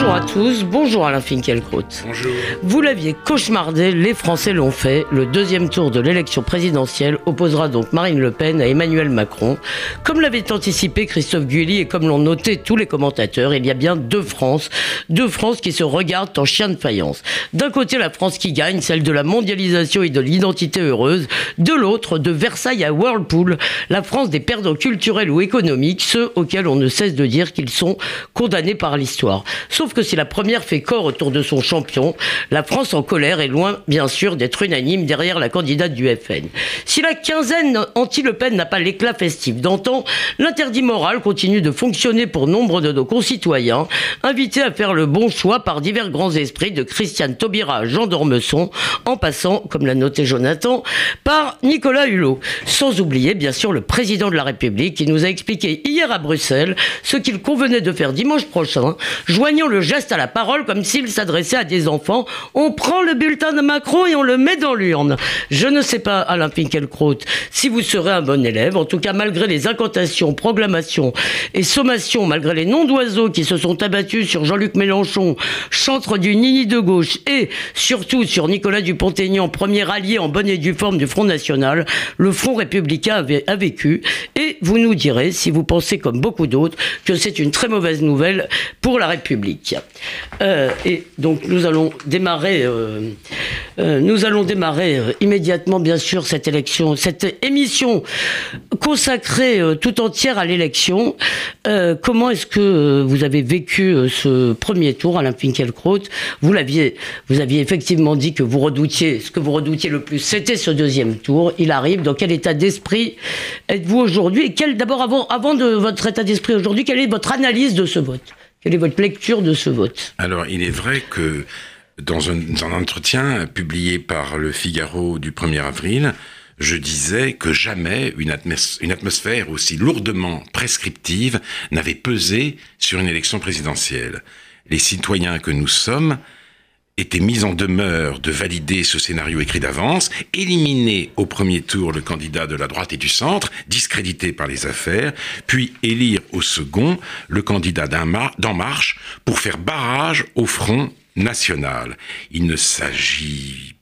Bonjour à tous, bonjour Alain Finkielkraut. Bonjour. Vous l'aviez cauchemardé, les Français l'ont fait. Le deuxième tour de l'élection présidentielle opposera donc Marine Le Pen à Emmanuel Macron. Comme l'avait anticipé Christophe Gulli et comme l'ont noté tous les commentateurs, il y a bien deux France, deux France qui se regardent en chien de faïence. D'un côté, la France qui gagne, celle de la mondialisation et de l'identité heureuse. De l'autre, de Versailles à Whirlpool, la France des perdants culturels ou économiques, ceux auxquels on ne cesse de dire qu'ils sont condamnés par l'histoire. Sauf que si la première fait corps autour de son champion, la France en colère est loin, bien sûr, d'être unanime derrière la candidate du FN. Si la quinzaine anti-Le Pen n'a pas l'éclat festif d'antan, l'interdit moral continue de fonctionner pour nombre de nos concitoyens, invités à faire le bon choix par divers grands esprits de Christiane Taubira à Jean d'Ormesson, en passant, comme l'a noté Jonathan, par Nicolas Hulot. Sans oublier, bien sûr, le président de la République qui nous a expliqué hier à Bruxelles ce qu'il convenait de faire dimanche prochain, joignant le geste à la parole comme s'il s'adressait à des enfants. On prend le bulletin de Macron et on le met dans l'urne. Je ne sais pas, Alain Finkielkraut, si vous serez un bon élève. En tout cas, malgré les incantations, proclamations et sommations, malgré les noms d'oiseaux qui se sont abattus sur Jean-Luc Mélenchon, chantre du Nini de gauche, et surtout sur Nicolas Dupont-Aignan, premier allié en bonne et due forme du Front National, le Front républicain a vécu. Et vous nous direz, si vous pensez comme beaucoup d'autres, que c'est une très mauvaise nouvelle pour la République. Euh, et donc nous allons démarrer, euh, euh, nous allons démarrer euh, immédiatement, bien sûr, cette élection, cette émission consacrée euh, tout entière à l'élection. Comment est-ce que vous avez vécu ce premier tour, Alain Finkielkraut? Vous l'aviez, vous aviez effectivement dit que vous redoutiez, ce que vous redoutiez le plus, c'était ce deuxième tour. Il arrive. Dans quel état d'esprit êtes-vous aujourd'hui? Quel, d'abord, avant de votre état d'esprit aujourd'hui, quelle est votre analyse de ce vote? Quelle est votre lecture de ce vote? Alors, il est vrai que dans un, entretien publié par le Figaro du 1er avril, je disais que jamais une, une atmosphère aussi lourdement prescriptive n'avait pesé sur une élection présidentielle. Les citoyens que nous sommes étaient mis en demeure de valider ce scénario écrit d'avance, éliminer au premier tour le candidat de la droite et du centre, discrédité par les affaires, puis élire au second le candidat d'En Marche pour faire barrage au front national. Il ne s'agit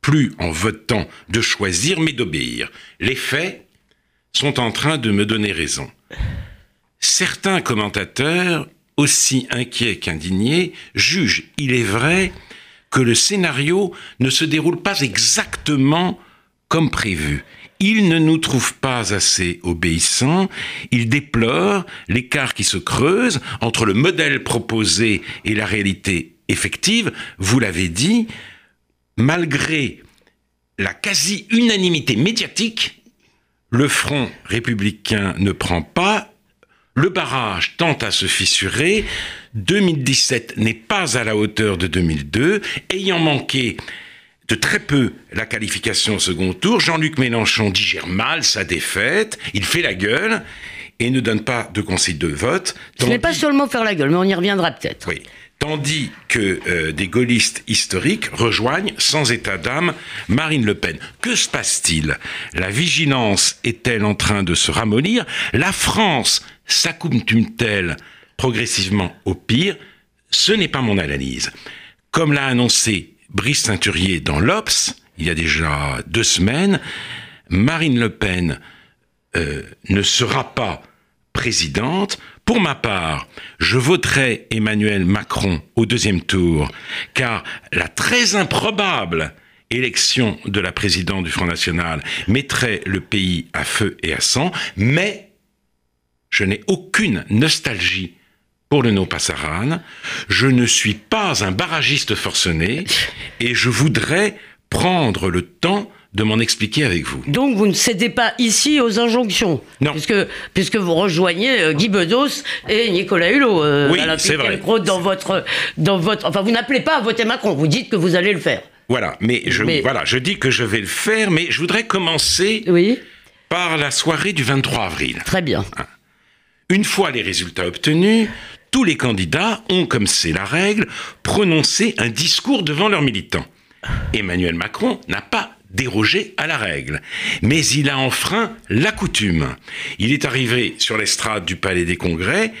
plus en votant de choisir, mais d'obéir. Les faits sont en train de me donner raison. Certains commentateurs, aussi inquiets qu'indignés, jugent, il est vrai, que le scénario ne se déroule pas exactement comme prévu. Il ne nous trouve pas assez obéissants, il déplore l'écart qui se creuse entre le modèle proposé et la réalité effective, vous l'avez dit, malgré la quasi-unanimité médiatique, le front républicain ne prend pas, le barrage tente à se fissurer, 2017 n'est pas à la hauteur de 2002, ayant manqué de très peu la qualification au second tour, Jean-Luc Mélenchon digère mal sa défaite, il fait la gueule et ne donne pas de conseil de vote. Ce n'est pas seulement faire la gueule, mais on y reviendra peut-être. Oui. Tandis que euh, des gaullistes historiques rejoignent sans état d'âme Marine Le Pen. Que se passe-t-il? La vigilance est-elle en train de se ramollir? La France s'accoutume-t-elle progressivement au pire? Ce n'est pas mon analyse. Comme l'a annoncé Brice Ceinturier dans l'Obs, il y a déjà deux semaines, Marine Le Pen euh, ne sera pas présidente. Pour ma part, je voterai Emmanuel Macron au deuxième tour, car la très improbable élection de la présidente du Front National mettrait le pays à feu et à sang, mais je n'ai aucune nostalgie pour le no Passaran. Je ne suis pas un barragiste forcené et je voudrais prendre le temps de m'en expliquer avec vous. Donc vous ne cédez pas ici aux injonctions Non. Puisque, puisque vous rejoignez euh, Guy Bedos et Nicolas Hulot. Euh, Oui, c'est vrai. Dans votre, dans votre... Enfin, vous n'appelez pas à voter Macron, vous dites que vous allez le faire. Voilà, mais je, Mais- voilà, je dis que je vais le faire, mais je voudrais commencer Oui, par la soirée du 23 avril. très bien. Une fois les résultats obtenus, tous les candidats ont, comme c'est la règle, prononcé un discours devant leurs militants. Emmanuel Macron n'a pas dérogé à la règle, mais il a enfreint la coutume. Il est arrivé sur l'estrade du Palais des Congrès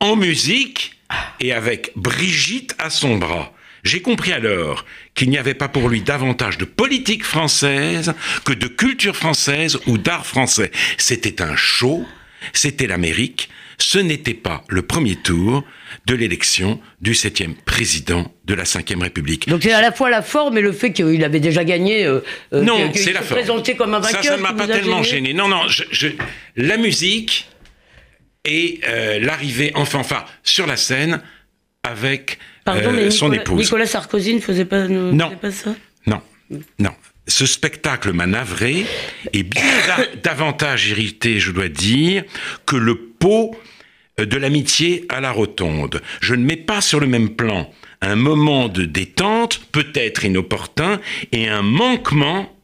en musique et avec Brigitte à son bras. J'ai compris alors qu'il n'y avait pas pour lui davantage de politique française que de culture française ou d'art français. C'était un show, c'était l'Amérique, ce n'était pas le premier tour de l'élection du septième président de la Ve République. Donc c'est à la fois la forme et le fait qu'il avait déjà gagné. Euh, euh non, c'est la forme. Présenté comme un vainqueur. Ça, ça ne m'a pas tellement gêné. Non, non, je, la musique et euh, l'arrivée en fanfare sur la scène avec euh, son épouse. Nicolas Sarkozy ne faisait pas, non. pas ça? Non, non. Ce spectacle m'a navré et bien davantage irrité, je dois dire, que le pot euh, de l'amitié à la rotonde. Je ne mets pas sur le même plan un moment de détente, peut-être inopportun, et un manquement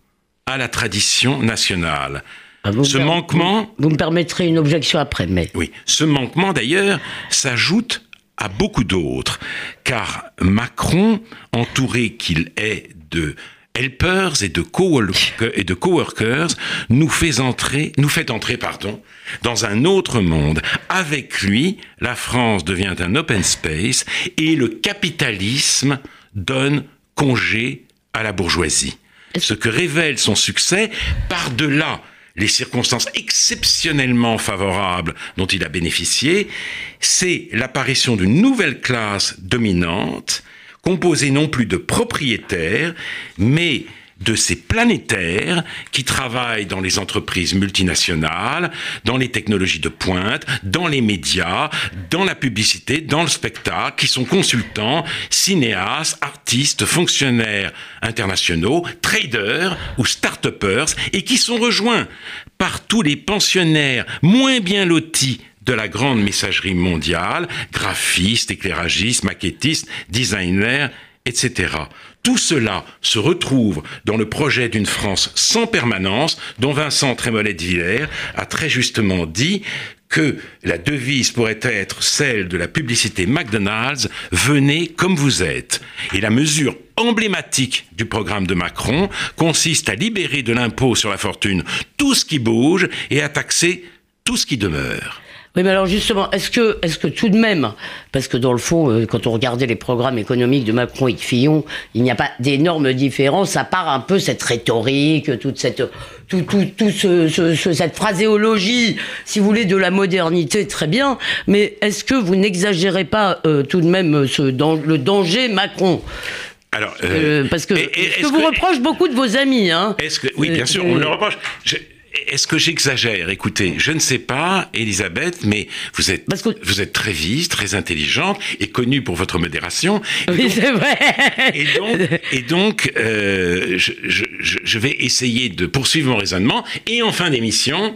à la tradition nationale. Ah, ce manquement... Vous, me permettrez une objection après, mais... Oui, ce manquement d'ailleurs s'ajoute à beaucoup d'autres, car Macron, entouré qu'il est de helpers et de coworkers, nous fait entrer, nous fait entrer, pardon, dans un autre monde. Avec lui, la France devient un open space et le capitalisme donne congé à la bourgeoisie. Ce que révèle son succès par-delà les circonstances exceptionnellement favorables dont il a bénéficié, c'est l'apparition d'une nouvelle classe dominante, composée non plus de propriétaires, mais de ces planétaires qui travaillent dans les entreprises multinationales, dans les technologies de pointe, dans les médias, dans la publicité, dans le spectacle, qui sont consultants, cinéastes, artistes, fonctionnaires internationaux, traders ou start-uppers, et qui sont rejoints par tous les pensionnaires moins bien lotis de la grande messagerie mondiale, graphistes, éclairagistes, maquettistes, designers, etc. Tout cela se retrouve dans le projet d'une France sans permanence, dont Vincent Trémollet de Villers a très justement dit que la devise pourrait être celle de la publicité McDonald's, venez comme vous êtes. Et la mesure emblématique du programme de Macron consiste à libérer de l'impôt sur la fortune tout ce qui bouge et à taxer tout ce qui demeure. Oui, mais alors justement, est-ce que, est-ce que tout de même, parce que dans le fond, euh, quand on regardait les programmes économiques de Macron et de Fillon, il n'y a pas d'énormes différences, à part un peu cette rhétorique, toute cette, tout, tout, tout ce, ce, cette phraséologie, si vous voulez, de la modernité, très bien. Mais est-ce que vous n'exagérez pas euh, tout de même ce, dans, le danger Macron? Alors, euh, parce que, ce que vous reproche beaucoup de vos amis, hein. Est-ce que oui, bien sûr, on le reproche. Est-ce que j'exagère? Écoutez, je ne sais pas, Elisabeth, mais vous êtes, vous êtes très vive, très intelligente et connue pour votre modération. oui, c'est vrai. Et donc, et donc euh, je, je, je, vais essayer de poursuivre mon raisonnement et en fin d'émission,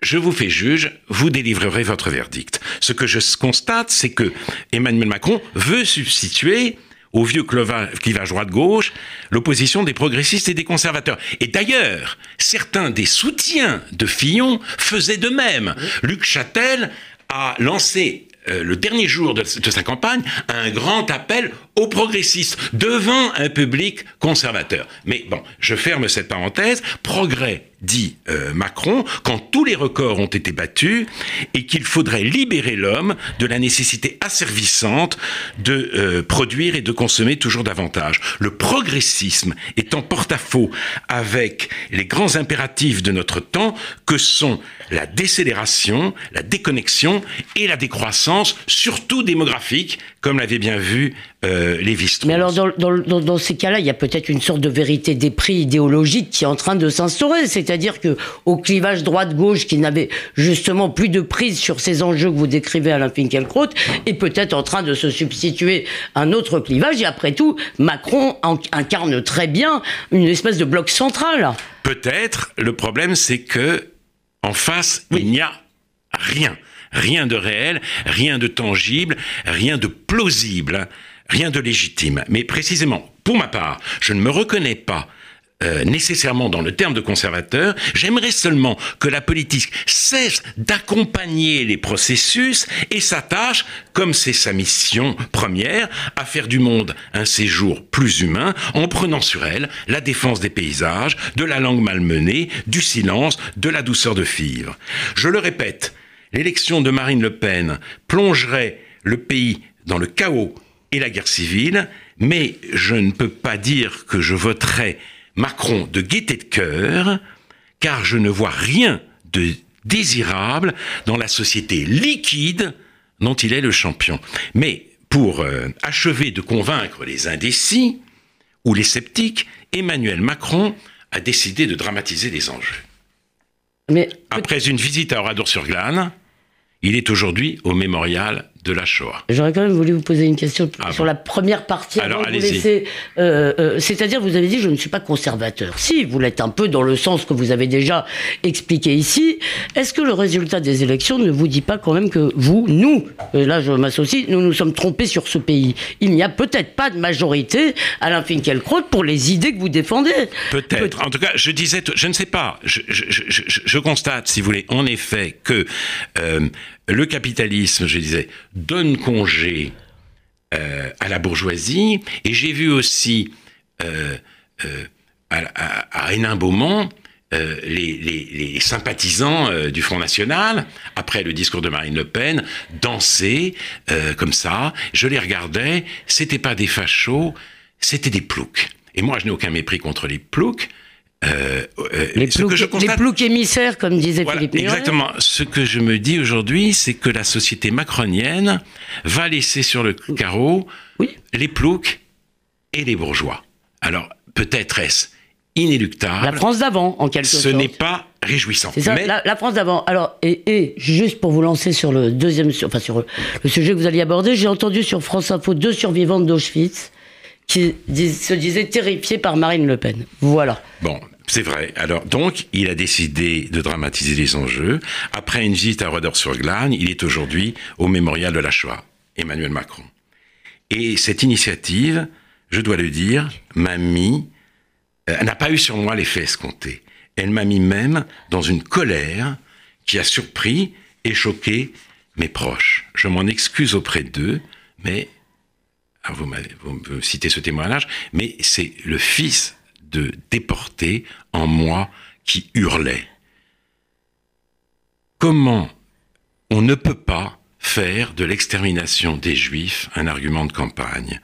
je vous fais juge, vous délivrerez votre verdict. Ce que je constate, c'est que Emmanuel Macron veut substituer au vieux clivage droite-gauche, l'opposition des progressistes et des conservateurs. Et d'ailleurs, certains des soutiens de Fillon faisaient de même. Luc Châtel a lancé euh, le dernier jour de, sa campagne un grand appel aux progressistes devant un public conservateur. Mais bon, je ferme cette parenthèse. Progrès dit euh, Macron, quand tous les records ont été battus et qu'il faudrait libérer l'homme de la nécessité asservissante de euh, produire et de consommer toujours davantage. Le progressisme est en porte-à-faux avec les grands impératifs de notre temps que sont la décélération, la déconnexion et la décroissance, surtout démographique, comme l'avait bien vu euh, Lévi-Strauss. Mais alors, dans, dans, dans ces cas-là, il y a peut-être une sorte de vérité des prix idéologique qui est en train de s'instaurer. C'est-à-dire que au clivage droite-gauche, qui n'avait justement plus de prise sur ces enjeux que vous décrivez, Alain Finkielkraut, est peut-être en train de se substituer un autre clivage. Et après tout, Macron incarne très bien une espèce de bloc central. Peut-être. Le problème, c'est que en face, il n'y a rien. Rien de réel, rien de tangible, rien de plausible, rien de légitime. Mais précisément, pour ma part, je ne me reconnais pas euh, nécessairement dans le terme de conservateur. J'aimerais seulement que la politique cesse d'accompagner les processus et s'attache, comme c'est sa mission première, à faire du monde un séjour plus humain en prenant sur elle la défense des paysages, de la langue malmenée, du silence, de la douceur de vivre. Je le répète, l'élection de Marine Le Pen plongerait le pays dans le chaos et la guerre civile, mais je ne peux pas dire que je voterai Macron de gaieté de cœur, car je ne vois rien de désirable dans la société liquide dont il est le champion. Mais pour euh, achever de convaincre les indécis ou les sceptiques, Emmanuel Macron a décidé de dramatiser les enjeux. Mais... Après une visite à Oradour-sur-Glane, il est aujourd'hui au mémorial de la Shoah. J'aurais quand même voulu vous poser une question ah sur la première partie. Alors, laisser, euh, euh, C'est-à-dire, vous avez dit, je ne suis pas conservateur. Si, vous l'êtes un peu dans le sens que vous avez déjà expliqué ici. Est-ce que le résultat des élections ne vous dit pas quand même que vous, nous, et là je m'associe, nous nous sommes trompés sur ce pays? Il n'y a peut-être pas de majorité, Alain Finkielkraut, pour les idées que vous défendez. Peut-être. en tout cas, je disais, je ne sais pas. Je, je, je, je, constate, si vous voulez, en effet, que euh, le capitalisme, je disais, donne congé euh, à la bourgeoisie, et j'ai vu aussi euh, euh, à, à, Hénin-Beaumont les, sympathisants du Front National, après le discours de Marine Le Pen, danser comme ça. Je les regardais, c'était pas des fachos, c'était des ploucs. Et moi, je n'ai aucun mépris contre les ploucs. Euh, euh, les, ploucs, émissaires, comme disait Philippe Exactement. Ce que je me dis aujourd'hui, c'est que la société macronienne va laisser sur le carreau les ploucs et les bourgeois. Alors, peut-être est-ce inéluctable. La France d'avant, en quelque sorte. Ce n'est pas réjouissant. C'est ça, la, France d'avant. Alors, et, juste pour vous lancer sur le deuxième, enfin sur le sujet que vous alliez aborder, j'ai entendu sur France Info deux survivantes d'Auschwitz qui se disaient terrifiées par Marine Le Pen. Voilà. Bon, c'est vrai. Alors, donc, il a décidé de dramatiser les enjeux. Après une visite à Rodor-sur-Glane, il est aujourd'hui au mémorial de la Shoah, Emmanuel Macron. Et cette initiative, je dois le dire, m'a mis, euh, n'a pas eu sur moi l'effet escompté. Elle m'a mis même dans une colère qui a surpris et choqué mes proches. Je m'en excuse auprès d'eux, mais, vous, me citez ce témoignage, mais c'est le fils de déporter en moi qui hurlait. Comment on ne peut pas faire de l'extermination des Juifs un argument de campagne?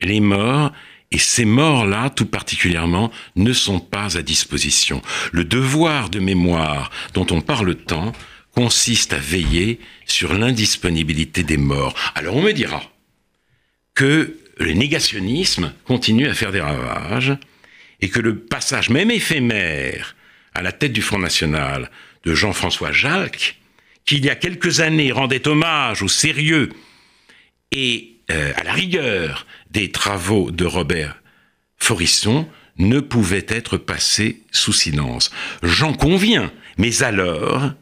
Les morts, et ces morts-là tout particulièrement, ne sont pas à disposition. Le devoir de mémoire dont on parle tant consiste à veiller sur l'indisponibilité des morts. Alors on me dira que le négationnisme continue à faire des ravages, et que le passage, même éphémère, à la tête du Front National de Jean-François Jalc, qui il y a quelques années rendait hommage au sérieux et euh, à la rigueur des travaux de Robert Forisson, ne pouvait être passé sous silence. J'en conviens, mais alors,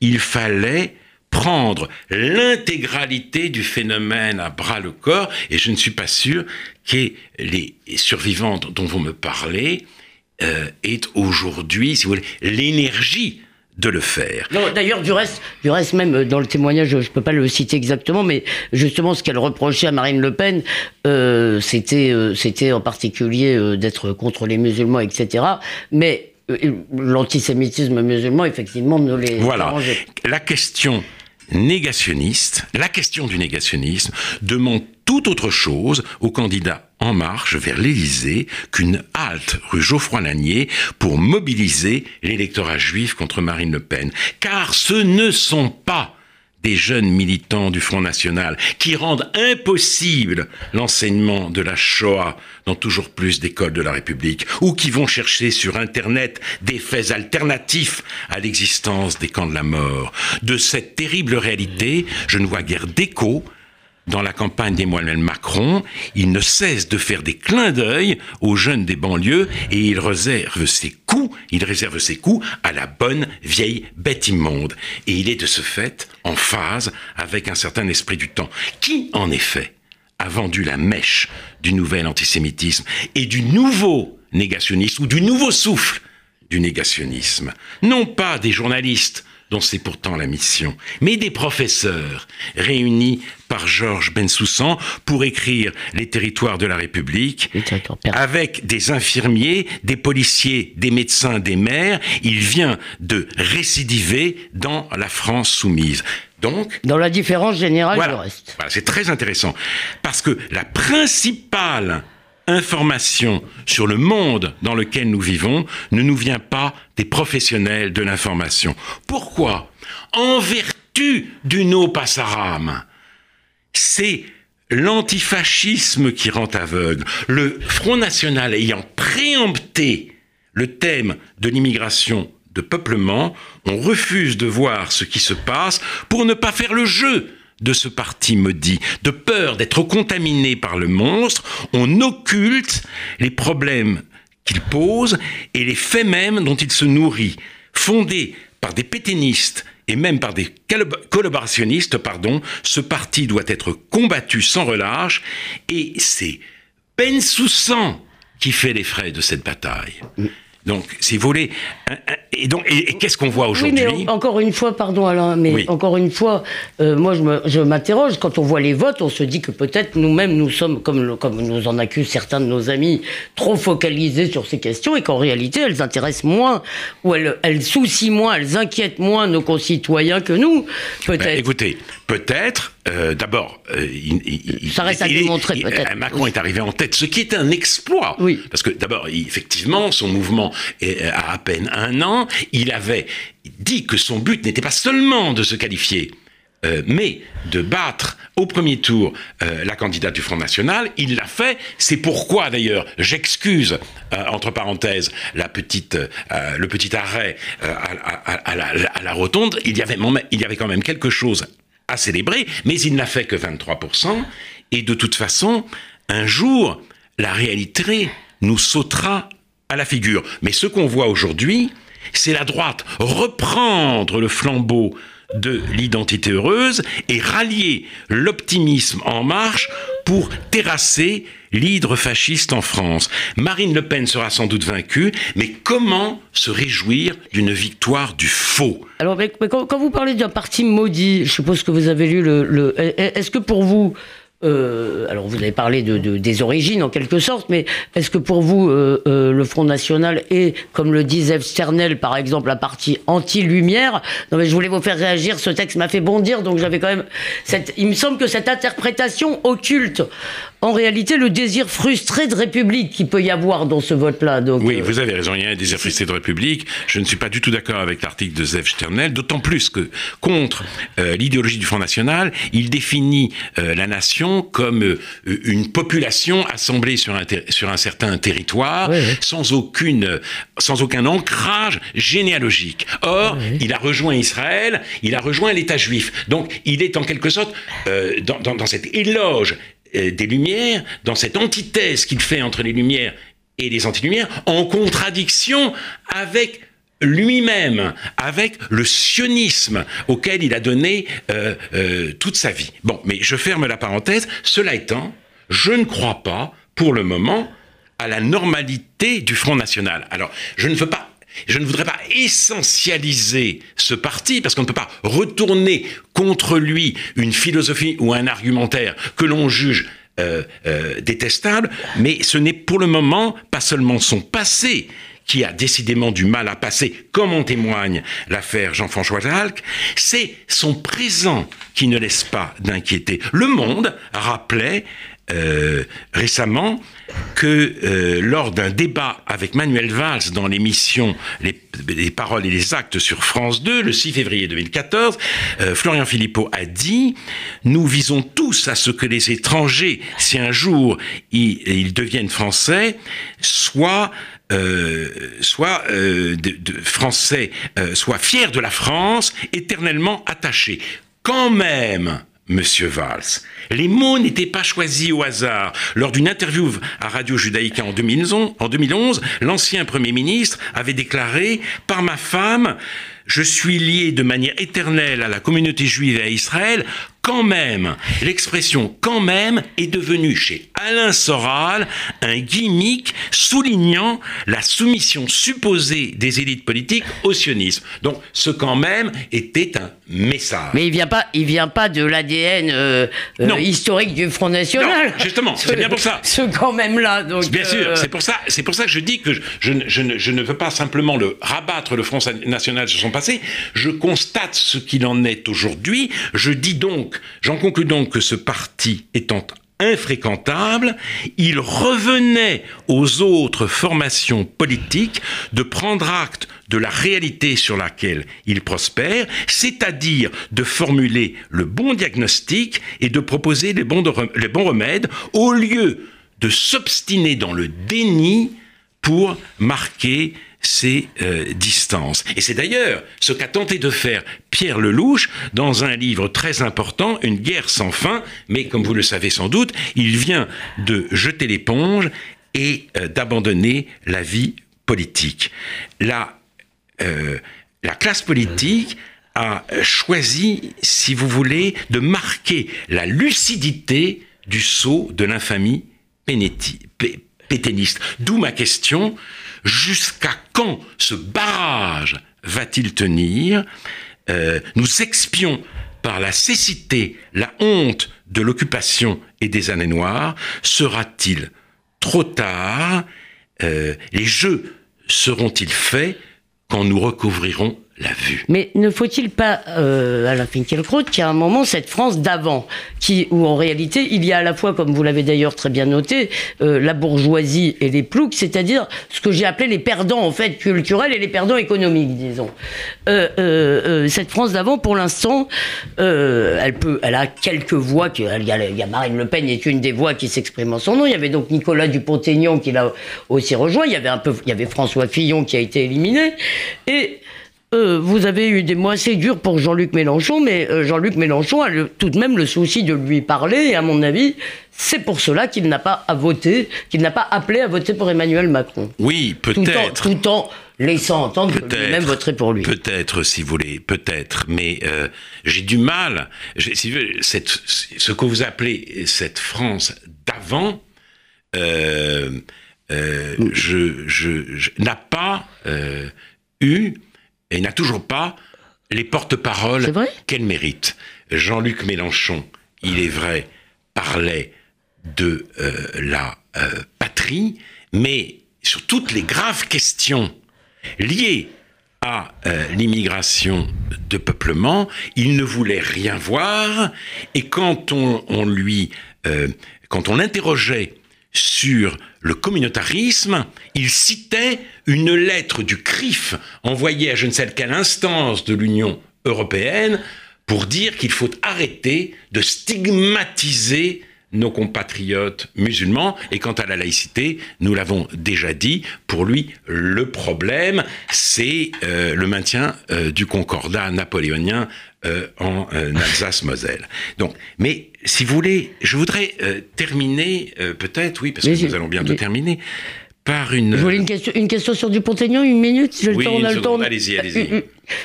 il fallait prendre l'intégralité du phénomène à bras le corps, et je ne suis pas sûr que les survivantes dont vous me parlez euh, aient aujourd'hui, si vous voulez, l'énergie de le faire. D'ailleurs, du reste, du reste même euh, dans le témoignage, je ne peux pas le citer exactement, mais justement, ce qu'elle reprochait à Marine Le Pen, euh, c'était, c'était en particulier d'être contre les musulmans, etc. Mais l'antisémitisme musulman, effectivement, ne les voilà. La question négationniste, la question du négationnisme demande tout autre chose aux candidats En Marche vers l'Élysée qu'une halte rue Geoffroy-Lanier pour mobiliser l'électorat juif contre Marine Le Pen. Car ce ne sont pas des jeunes militants du Front National qui rendent impossible l'enseignement de la Shoah dans toujours plus d'écoles de la République, ou qui vont chercher sur Internet des faits alternatifs à l'existence des camps de la mort. De cette terrible réalité, je ne vois guère d'écho dans la campagne d'Emmanuel Macron, il ne cesse de faire des clins d'œil aux jeunes des banlieues et il réserve ses coups, il réserve ses coups à la bonne vieille bête immonde. Et il est de ce fait en phase avec un certain esprit du temps, qui, en effet, a vendu la mèche du nouvel antisémitisme et du nouveau négationnistes ou du nouveau souffle du négationnisme. Non pas des journalistes dont c'est pourtant la mission, mais des professeurs réunis par Georges Bensoussan pour écrire Les territoires de la République, avec des infirmiers, des policiers, des médecins, des maires. Il vient de récidiver dans la France soumise. Donc, dans la différence générale du reste. Voilà, c'est très intéressant parce que la principale information sur le monde dans lequel nous vivons ne nous vient pas des professionnels de l'information. Pourquoi? En vertu du no passaram. C'est l'antifascisme qui rend aveugle. Le Front National ayant préempté le thème de l'immigration de peuplement, on refuse de voir ce qui se passe pour ne pas faire le jeu de ce parti maudit, de peur d'être contaminé par le monstre, on occulte les problèmes qu'il pose et les faits même dont il se nourrit, fondés par des pétainistes et même par des collaborationnistes, pardon, ce parti doit être combattu sans relâche et c'est sang qui fait les frais de cette bataille. Donc, si vous voulez, et donc, et, qu'est-ce qu'on voit aujourd'hui oui, mais Encore une fois, pardon Alain, mais encore une fois, euh, moi je m'interroge. Quand on voit les votes, on se dit que peut-être nous-mêmes nous sommes, comme, comme nous en accusent certains de nos amis, trop focalisés sur ces questions et qu'en réalité elles intéressent moins ou elles, elles soucient moins, elles inquiètent moins nos concitoyens que nous. Peut-être. Ben, écoutez, peut-être. Euh, D'abord, euh, il, ça reste à démontrer peut-être. Euh, Macron est arrivé en tête, ce qui est un exploit. Oui. Parce que d'abord, effectivement, son mouvement a à peine un an il avait dit que son but n'était pas seulement de se qualifier, euh, mais de battre au premier tour euh, la candidate du Front National. Il l'a fait. C'est pourquoi, d'ailleurs, j'excuse, euh, entre parenthèses, la petite, le petit arrêt à, la, rotonde. Il y, avait, il y avait quand même quelque chose à célébrer, mais il n'a fait que 23%. Et de toute façon, un jour, la réalité nous sautera à la figure. Mais ce qu'on voit aujourd'hui, c'est la droite reprendre le flambeau de l'identité heureuse et rallier l'optimisme en marche pour terrasser l'hydre fasciste en France. Marine Le Pen sera sans doute vaincue, mais comment se réjouir d'une victoire du faux? Alors, quand, vous parlez d'un parti maudit, je suppose que vous avez lu le... Est-ce que pour vous, euh, alors vous avez parlé de, des origines en quelque sorte, mais est-ce que pour vous euh, euh, le Front National est, comme le disait Sternel par exemple, la partie anti-lumière? Non mais je voulais vous faire réagir, ce texte m'a fait bondir, donc j'avais quand même. Il me semble que cette interprétation occulte en réalité le désir frustré de République qui peut y avoir dans ce vote-là. Donc, oui, vous avez raison, il y a un désir frustré de République. Je ne suis pas du tout d'accord avec l'article de Zev Sternel, d'autant plus que contre l'idéologie du Front National, il définit la nation comme euh, une population assemblée sur un, sur un certain territoire, sans, aucune, sans aucun ancrage généalogique. Or, il a rejoint Israël, il a rejoint l'État juif. Donc, il est en quelque sorte euh, dans, dans, cet éloge euh, des Lumières, dans cette antithèse qu'il fait entre les Lumières et les anti-lumières, en contradiction avec lui-même avec le sionisme auquel il a donné euh, euh, toute sa vie. Bon, mais je ferme la parenthèse. Cela étant, je ne crois pas, pour le moment, à la normalité du Front National. Alors, je ne veux pas je ne voudrais pas essentialiser ce parti parce qu'on ne peut pas retourner contre lui une philosophie ou un argumentaire que l'on juge euh, détestable, mais ce n'est pour le moment pas seulement son passé qui a décidément du mal à passer, comme en témoigne l'affaire Jean-François Jalc, c'est son présent qui ne laisse pas d'inquiéter. Le Monde rappelait euh, récemment que euh, lors d'un débat avec Manuel Valls dans l'émission les, paroles et les actes sur France 2 le 6 février 2014, euh, Florian Philippot a dit Nous visons tous à ce que les étrangers, si un jour ils, deviennent français, soient de, français, soit fiers de la France, éternellement attachés. Quand même, Monsieur Valls. Les mots n'étaient pas choisis au hasard. Lors d'une interview à Radio 2011, en 2011 l'ancien Premier ministre avait déclaré « Par ma femme, je suis lié de manière éternelle à la communauté juive et à Israël quand même, l'expression quand même est devenue chez Alain Soral un gimmick soulignant la soumission supposée des élites politiques au sionisme. Donc ce quand même était un message. Mais il vient pas, il vient pas de l'ADN euh, euh, historique du Front National. Non, justement, c'est bien pour ça. Ce quand même là, donc. Bien sûr, euh, c'est pour ça, c'est pour ça que je dis que je, je, ne, je, ne, veux pas simplement le rabattre le Front National sur son passé. Je constate ce qu'il en est aujourd'hui. Je dis donc, j'en conclus donc que ce parti étant infréquentable, il revenait aux autres formations politiques de prendre acte de la réalité sur laquelle il prospère, c'est-à-dire de formuler le bon diagnostic et de proposer les bons, les bons remèdes, au lieu de s'obstiner dans le déni pour marquer ces euh, distances. Et c'est d'ailleurs ce qu'a tenté de faire Pierre Lelouch dans un livre très important, Une guerre sans fin, mais comme vous le savez sans doute, il vient de jeter l'éponge et euh, d'abandonner la vie politique. La, euh, la classe politique a choisi, si vous voulez, de marquer la lucidité du saut de l'infamie péténiste. D'où ma question, Jusqu'à quand ce barrage va-t-il tenir? Euh, Nous expions par la cécité, la honte de l'occupation et des années noires. Sera-t-il trop tard? Euh, Les jeux seront-ils faits quand nous recouvrirons Mais ne faut-il pas, euh, la Finkielkraut, qu'il y a un moment cette France d'avant, qui, où en réalité il y a à la fois, comme vous l'avez d'ailleurs très bien noté, euh, la bourgeoisie et les ploucs, c'est-à-dire ce que j'ai appelé les perdants en fait culturels et les perdants économiques, disons. Euh, euh cette France d'avant, pour l'instant, elle peut, elle a quelques voix. il, y a, il y a Marine Le Pen est une des voix qui s'exprime en son nom. Il y avait donc Nicolas Dupont-Aignan qui l'a aussi rejoint. Il y avait un peu, il y avait François Fillon qui a été éliminé et euh, vous avez eu des mots assez durs pour Jean-Luc Mélenchon, mais euh, Jean-Luc Mélenchon a tout de même le souci de lui parler, et à mon avis, c'est pour cela qu'il n'a pas à voter, qu'il n'a pas appelé à voter pour Emmanuel Macron. Oui, peut-être. Tout, en laissant entendre que lui-même voterait pour lui. Peut-être, si vous voulez, peut-être. Mais euh, j'ai du mal. Si vous voulez, ce que vous appelez cette France d'avant, je, je n'a pas eu et n'a toujours pas les porte-paroles qu'elle mérite. Jean-Luc Mélenchon, il est vrai, parlait de euh, la euh, patrie, mais sur toutes les graves questions liées à euh, l'immigration de peuplement, il ne voulait rien voir, et quand on, on lui, quand on l'interrogeait sur le communautarisme, il citait une lettre du CRIF envoyée à je ne sais quelle instance de l'Union européenne pour dire qu'il faut arrêter de stigmatiser nos compatriotes musulmans. Et quant à la laïcité, nous l'avons déjà dit, pour lui, le problème, c'est euh, le maintien euh, du concordat napoléonien euh, en Alsace-Moselle. Donc, mais si vous voulez, je voudrais terminer, peut-être, oui, parce que nous allons bientôt terminer, par une. Je voulais une question, une question sur Dupont-Aignan, une minute. Je oui, le temps, Allez-y, allez-y.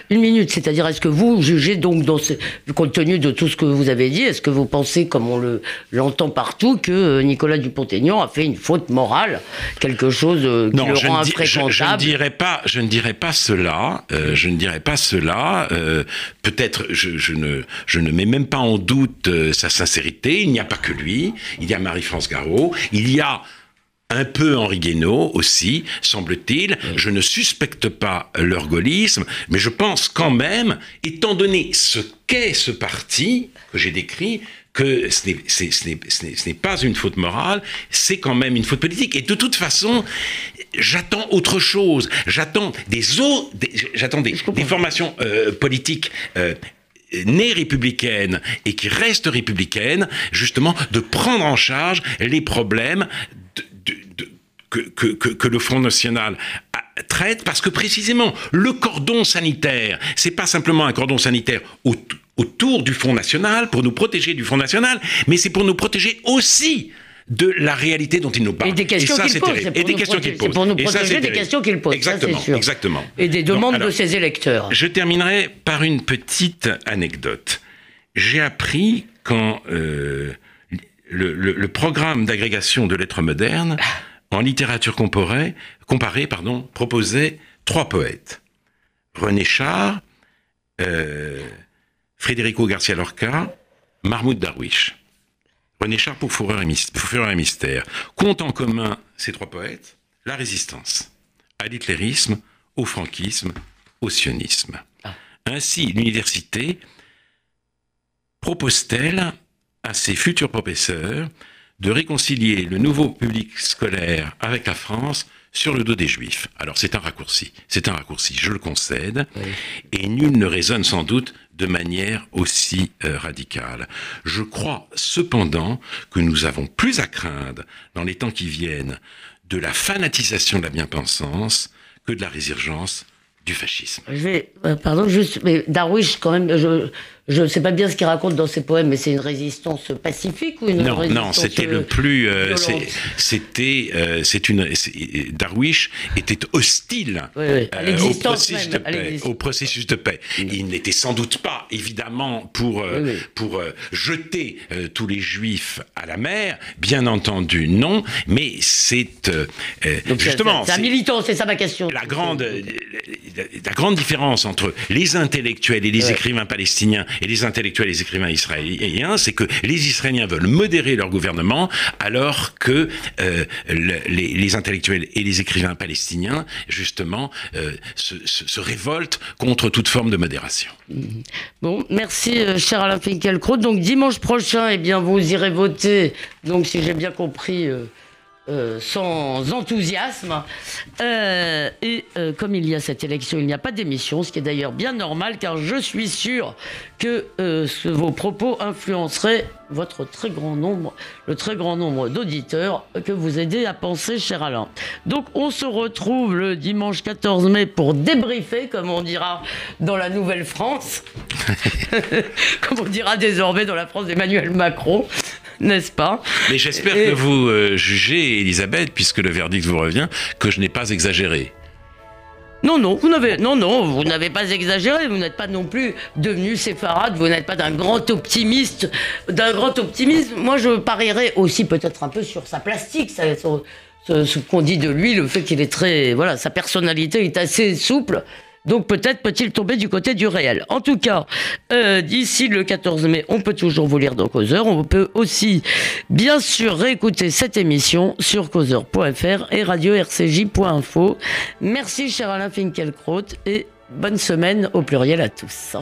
Une, minute, c'est-à-dire, est-ce que vous jugez donc, dans ce, compte tenu de tout ce que vous avez dit, est-ce que vous pensez, comme on le, l'entend partout, que euh, Nicolas Dupont-Aignan a fait une faute morale, quelque chose euh, qui non, le rend infréquentable je, je, ne dirais pas, je ne dirais pas cela. Euh, je ne dirais pas cela. Euh, peut-être, je, je, ne, je ne mets même pas en doute sa sincérité. Il n'y a pas que lui. Il y a Marie-France Garot. Il y a un peu Henri Guénaud aussi, semble-t-il. Je ne suspecte pas leur gaullisme, mais je pense quand même, étant donné ce qu'est ce parti que j'ai décrit, que ce n'est pas une faute morale, c'est quand même une faute politique. Et de toute façon, j'attends autre chose. J'attends des, j'attends des, formations euh, politiques. Euh, nées républicaines et qui restent républicaines, justement, de prendre en charge les problèmes que, le Front National traite, parce que précisément, le cordon sanitaire, c'est pas simplement un cordon sanitaire autour du Front National, pour nous protéger du Front National, mais c'est pour nous protéger aussi de la réalité dont il nous parle. Et des questions qu'il pose. Et des questions qu'il pose. C'est pour nous protéger des questions qu'il pose. Exactement, exactement. Et des demandes de ses électeurs. Je terminerai par une petite anecdote. j'ai appris quand euh, le, le, programme d'agrégation de lettres modernes en littérature comparée, comparée pardon, proposait trois poètes. René Char, euh, Federico Garcia Lorca, Mahmoud Darwish. René Char pour Fureur et, Mystère. Compte en commun ces trois poètes la résistance à l'hitlérisme, au franquisme, au sionisme. Ah. Ainsi, l'université propose-t-elle à ses futurs professeurs de réconcilier le nouveau public scolaire avec la France sur le dos des Juifs. Alors c'est un raccourci, c'est un raccourci, je le concède, et nul ne raisonne sans doute de manière aussi euh, radicale. Je crois cependant que nous avons plus à craindre dans les temps qui viennent de la fanatisation de la bien-pensance que de la résurgence du fascisme. Je vais, euh, pardon, juste, mais Darwish, quand même, je, je ne sais pas bien ce qu'il raconte dans ses poèmes, mais c'est une résistance pacifique ou une non, résistance Non, c'était le plus. Euh, c'était, euh, c'est une. Darwish était hostile euh, au, processus de paix, au processus de paix. Il n'était sans doute pas, évidemment, pour pour jeter tous les juifs à la mer, bien entendu, non. Mais c'est justement. C'est un militant, c'est ça ma question. La grande, la, grande différence entre les intellectuels et les écrivains palestiniens et les intellectuels et les écrivains israéliens, c'est que les Israéliens veulent modérer leur gouvernement alors que euh, les, intellectuels et les écrivains palestiniens, justement, euh, se, révoltent contre toute forme de modération. Mm-hmm. Bon, merci euh, cher Alain Finkielkraut. Donc dimanche prochain, eh bien, vous irez voter, donc si j'ai bien compris... Euh, sans enthousiasme. Euh, et euh, comme il y a cette élection, il n'y a pas d'émission, ce qui est d'ailleurs bien normal, car je suis sûr que vos propos influenceraient votre très grand nombre, le très grand nombre d'auditeurs que vous aidez à penser, cher Alain. Donc on se retrouve le dimanche 14 mai pour débriefer, comme on dira dans la Nouvelle-France, comme on dira désormais dans la France d'Emmanuel Macron n'est-ce pas Mais j'espère que vous euh, jugez, Elisabeth, puisque le verdict vous revient, que je n'ai pas exagéré. Non, non, vous n'avez, non, non, vous n'avez pas exagéré. Vous n'êtes pas non plus devenu séfarade. Vous n'êtes pas d'un grand optimiste, d'un grand optimisme. Moi, je parierais aussi peut-être un peu sur sa plastique, ce qu'on dit de lui, le fait qu'il est très, voilà, sa personnalité est assez souple. Donc peut-être peut-il tomber du côté du réel. En tout cas, euh, d'ici le 14 mai, on peut toujours vous lire dans Causeur. On peut aussi, bien sûr, réécouter cette émission sur causeur.fr et radio-rcj.info. Merci, cher Alain Finkielkraut, et bonne semaine au pluriel à tous.